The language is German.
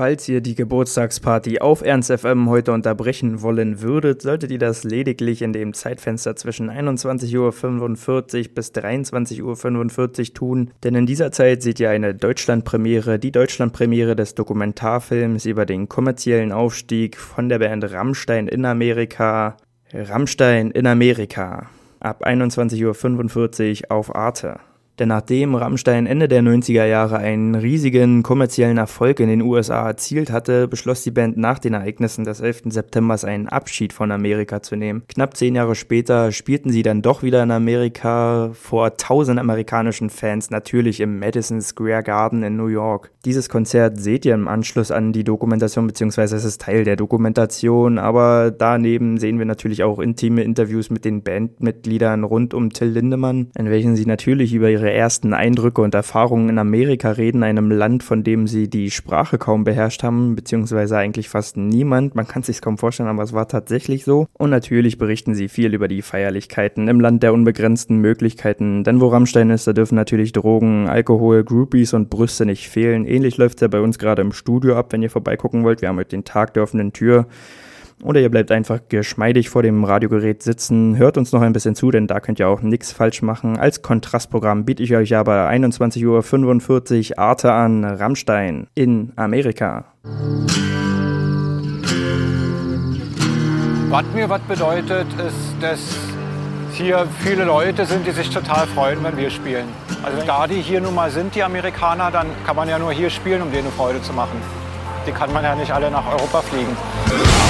Falls ihr die Geburtstagsparty auf Ernst FM heute unterbrechen wollen würdet, solltet ihr das lediglich in dem Zeitfenster zwischen 21.45 Uhr bis 23.45 Uhr tun, denn in dieser Zeit seht ihr eine Deutschlandpremiere, die Deutschlandpremiere des Dokumentarfilms über den kommerziellen Aufstieg von der Band Rammstein in Amerika. Rammstein in Amerika. Ab 21.45 Uhr auf Arte. Denn nachdem Rammstein Ende der 90er Jahre einen riesigen kommerziellen Erfolg in den USA erzielt hatte, beschloss die Band nach den Ereignissen des 11. September einen Abschied von Amerika zu nehmen. Knapp zehn Jahre später spielten sie dann doch wieder in Amerika vor tausend amerikanischen Fans, natürlich im Madison Square Garden in New York. Dieses Konzert seht ihr im Anschluss an die Dokumentation, beziehungsweise es ist Teil der Dokumentation, aber daneben sehen wir natürlich auch intime Interviews mit den Bandmitgliedern rund um Till Lindemann, in welchen sie natürlich über ihre ersten Eindrücke und Erfahrungen in Amerika reden, einem Land, von dem sie die Sprache kaum beherrscht haben, beziehungsweise eigentlich fast niemand. Man kann es sich kaum vorstellen, aber es war tatsächlich so. Und natürlich berichten sie viel über die Feierlichkeiten im Land der unbegrenzten Möglichkeiten. Denn wo Rammstein ist, da dürfen natürlich Drogen, Alkohol, Groupies und Brüste nicht fehlen. Ähnlich läuft es ja bei uns gerade im Studio ab, wenn ihr vorbeigucken wollt. Wir haben heute den Tag der offenen Tür. Oder ihr bleibt einfach geschmeidig vor dem Radiogerät sitzen, hört uns noch ein bisschen zu, denn da könnt ihr auch nichts falsch machen. Als Kontrastprogramm biete ich euch aber 21.45 Uhr Arte an Rammstein in Amerika. Was mir was bedeutet, ist, dass hier viele Leute sind, die sich total freuen, wenn wir spielen. Also da die hier nun mal sind, die Amerikaner, dann kann man ja nur hier spielen, um denen eine Freude zu machen. Die kann man ja nicht alle nach Europa fliegen.